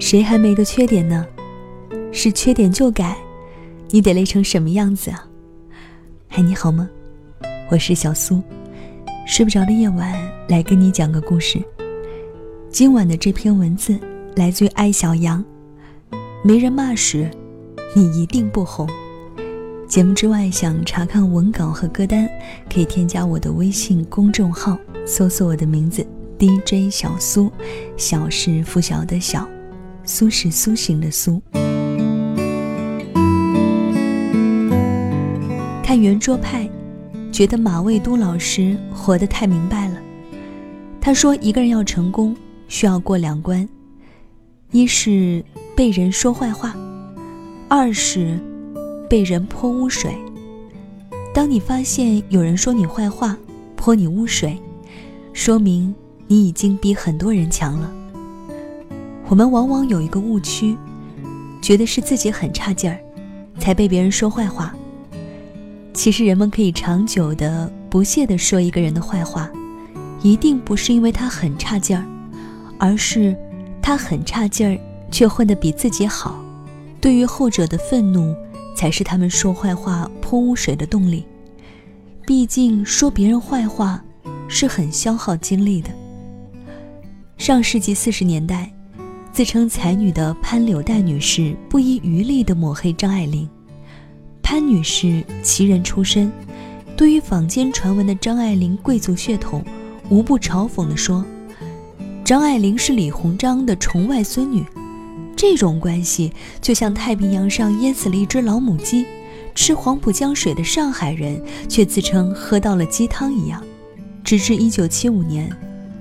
谁还没个缺点呢？是缺点就改，你得累成什么样子啊？嗨，你好吗？我是小苏，睡不着的夜晚来跟你讲个故事。今晚的这篇文字来自于艾小羊。没人骂时，你一定不红。节目之外，想查看文稿和歌单，可以添加我的微信公众号，搜索我的名字 DJ 小苏，小是拂晓的小。苏是苏醒的苏。看圆桌派，觉得马未都老师活得太明白了。他说，一个人要成功，需要过两关：一是被人说坏话，二是被人泼污水。当你发现有人说你坏话，泼你污水，说明你已经比很多人强了。我们往往有一个误区，觉得是自己很差劲儿，才被别人说坏话。其实人们可以长久的、不屑的说一个人的坏话，一定不是因为他很差劲儿，而是他很差劲儿却混得比自己好。对于后者的愤怒，才是他们说坏话泼污水的动力。毕竟说别人坏话是很消耗精力的。上世纪四十年代。自称才女的潘柳黛女士不遗余力地抹黑张爱玲。潘女士奇人出身，对于坊间传闻的张爱玲贵族血统，无不嘲讽地说：“张爱玲是李鸿章的宠外孙女，这种关系就像太平洋上淹死了一只老母鸡，吃黄浦江水的上海人却自称喝到了鸡汤一样。”直至1975年，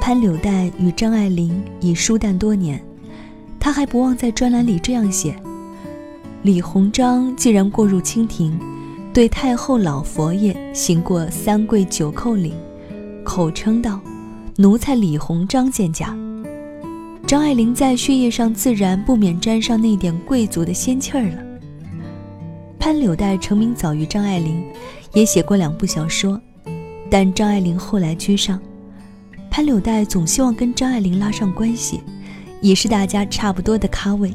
潘柳黛与张爱玲已疏淡多年。他还不忘在专栏里这样写：李鸿章既然过入清廷，对太后老佛爷行过三跪九叩礼，口称道：“奴才李鸿章见驾。”张爱玲在血液上自然不免沾上那点贵族的仙气儿了。潘柳黛成名早于张爱玲，也写过两部小说，但张爱玲后来居上，潘柳黛总希望跟张爱玲拉上关系。也是大家差不多的咖位，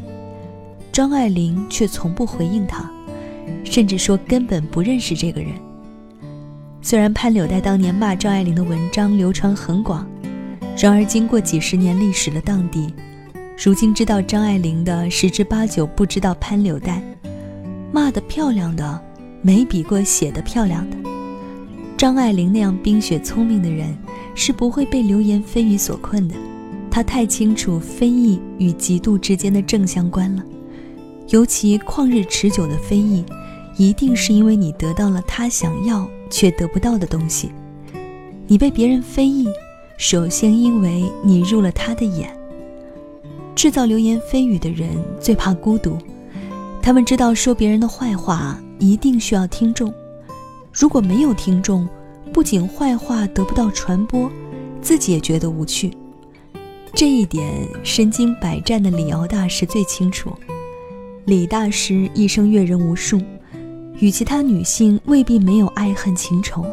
张爱玲却从不回应他，甚至说根本不认识这个人。虽然潘柳黛当年骂张爱玲的文章流传很广，然而经过几十年历史的荡涤，如今知道张爱玲的十之八九不知道潘柳黛。骂得漂亮的，没比过写得漂亮的。张爱玲那样冰雪聪明的人，是不会被流言蜚语所困的。他太清楚非议与嫉妒之间的正相关了，尤其旷日持久的非议，一定是因为你得到了他想要却得不到的东西。你被别人非议，首先因为你入了他的眼。制造流言蜚语的人最怕孤独，他们知道说别人的坏话一定需要听众，如果没有听众，不仅坏话得不到传播，自己也觉得无趣。这一点，身经百战的李敖大师最清楚。李大师一生阅人无数，与其他女性未必没有爱恨情仇，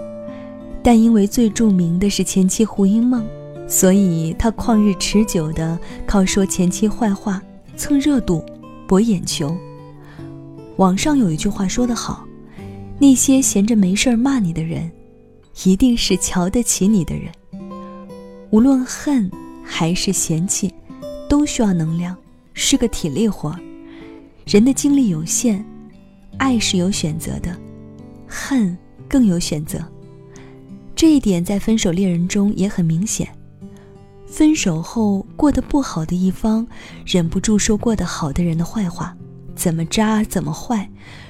但因为最著名的是前妻胡因梦，所以他旷日持久地靠说前妻坏话蹭热度、博眼球。网上有一句话说得好：那些闲着没事骂你的人，一定是瞧得起你的人。无论恨。还是嫌弃，都需要能量，是个体力活。人的精力有限，爱是有选择的，恨更有选择。这一点在分手恋人中也很明显。分手后过得不好的一方，忍不住说过得好的人的坏话，怎么渣怎么坏。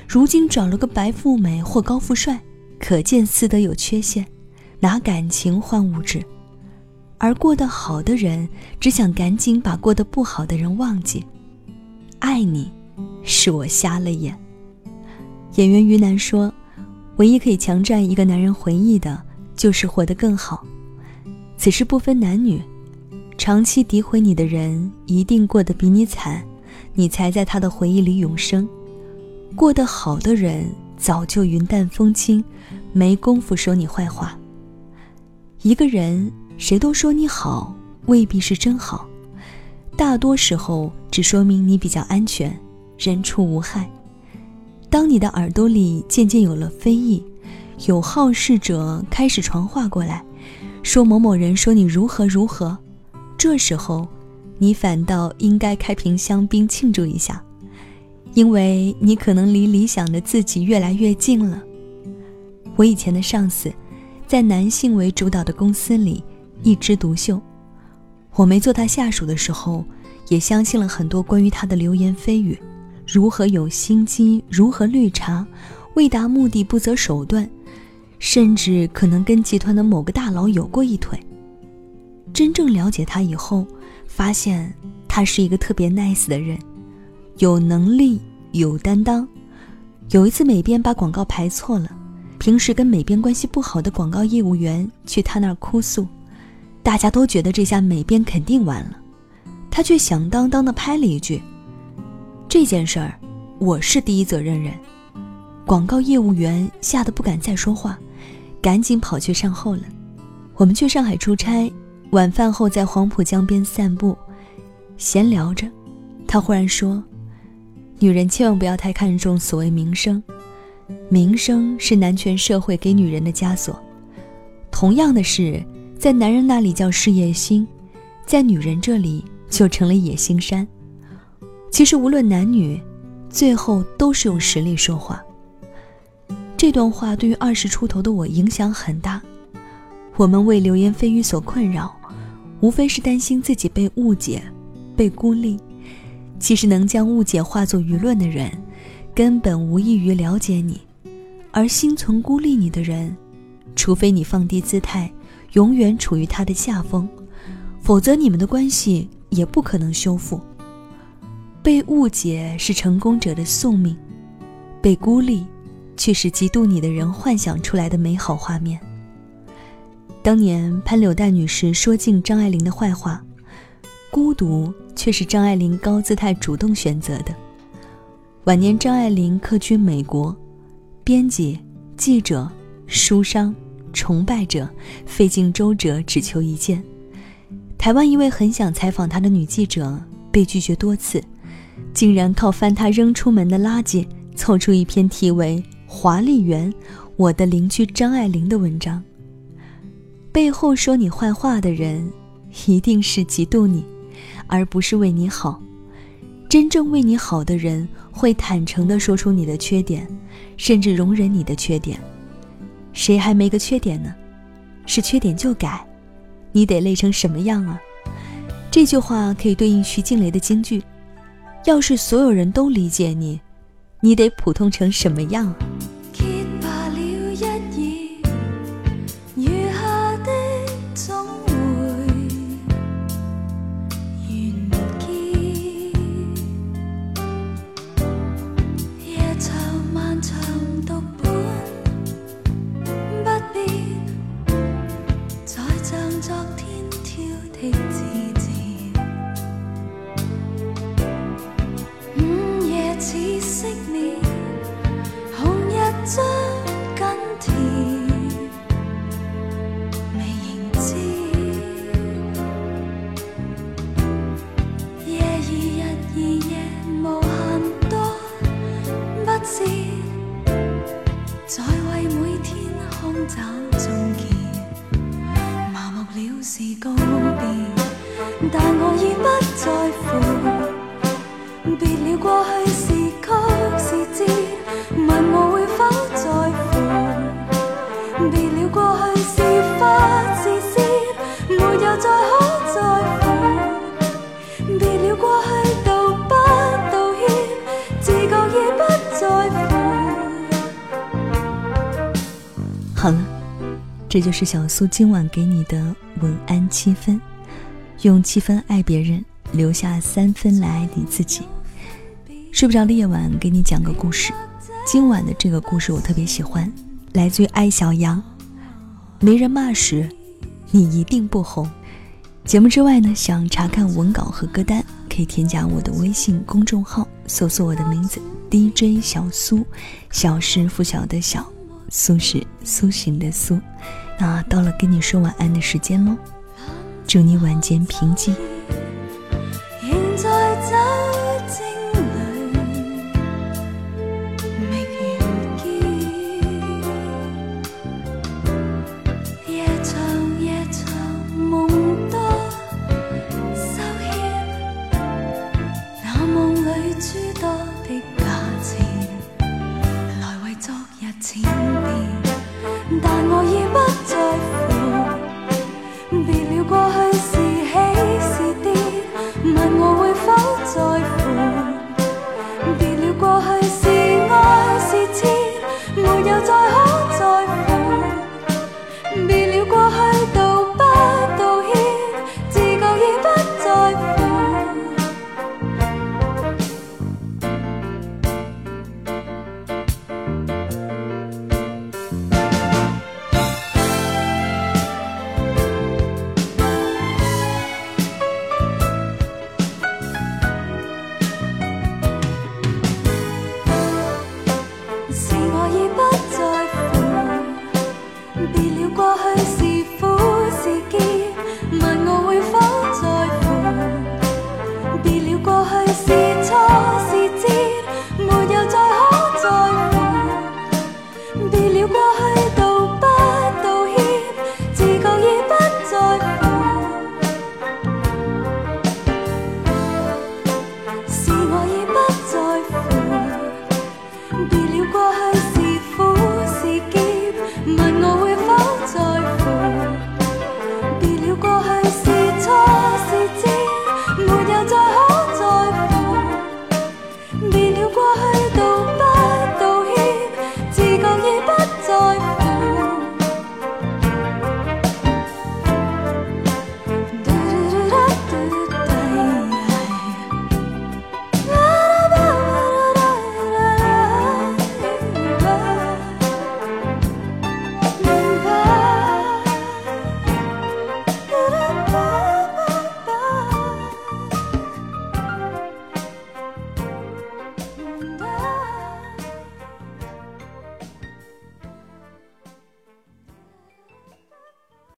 如今找了个白富美或高富帅，可见私德有缺陷，拿感情换物质。而过得好的人只想赶紧把过得不好的人忘记。爱你，是我瞎了眼。演员于南说：“唯一可以强占一个男人回忆的，就是活得更好。此事不分男女，长期诋毁你的人一定过得比你惨，你才在他的回忆里永生。过得好的人早就云淡风轻，没工夫说你坏话。一个人。”谁都说你好，未必是真好，大多时候只说明你比较安全，人畜无害。当你的耳朵里渐渐有了非议，有好事者开始传话过来，说某某人说你如何如何，这时候，你反倒应该开瓶香槟庆祝一下，因为你可能离理想的自己越来越近了。我以前的上司，在男性为主导的公司里一枝独秀，我没做他下属的时候，也相信了很多关于他的流言蜚语。如何有心机？如何绿茶？为达目的不择手段，甚至可能跟集团的某个大佬有过一腿。真正了解他以后，发现他是一个特别 nice 的人，有能力、有担当。有一次美编把广告排错了，平时跟美编关系不好的广告业务员去他那儿哭诉，大家都觉得这下美编肯定完了，他却响当当的拍了一句。这件事儿，我是第一责任人。广告业务员吓得不敢再说话，赶紧跑去善后了。我们去上海出差，晚饭后在黄浦江边散步，闲聊着，他忽然说：“女人千万不要太看重所谓名声，名声是男权社会给女人的枷锁。同样的事，在男人那里叫事业心，在女人这里就成了野心山。”其实无论男女，最后都是用实力说话。这段话对于二十出头的我影响很大。我们为流言蜚语所困扰，无非是担心自己被误解、被孤立。其实能将误解化作舆论的人，根本无异于了解你；而心存孤立你的人，除非你放低姿态，永远处于他的下风，否则你们的关系也不可能修复。被误解是成功者的宿命，被孤立，却是嫉妒你的人幻想出来的美好画面。当年潘柳黛女士说尽张爱玲的坏话，孤独却是张爱玲高姿态主动选择的。晚年张爱玲客居美国，编辑、记者、书商、崇拜者费尽周折只求一见。台湾一位很想采访他的女记者被拒绝多次。竟然靠翻他扔出门的垃圾，凑出一篇题为《华丽园》，我的邻居张爱玲的文章。背后说你坏话的人，一定是嫉妒你，而不是为你好。真正为你好的人，会坦诚地说出你的缺点，甚至容忍你的缺点。谁还没个缺点呢？是缺点就改，你得累成什么样啊？这句话可以对应徐静蕾的金句。要是所有人都理解你，你得普通成什么样？是告别，但我已不在乎。别了过去是曲是折，问我会否在乎。别了过去是花是诗，没有再可在乎。别了过去道不道歉，自告已不在乎。好了。这就是小苏今晚给你的晚安七分，用七分爱别人，留下三分来爱你自己。睡不着的夜晚，给你讲个故事。今晚的这个故事我特别喜欢，来自于爱小羊。没人骂时，你一定不红。节目之外呢，想查看文稿和歌单，可以添加我的微信公众号，搜索我的名字 DJ 小苏，小是拂晓的小。苏是苏醒的苏，那到了跟你说晚安的时间喽，祝你晚间平静。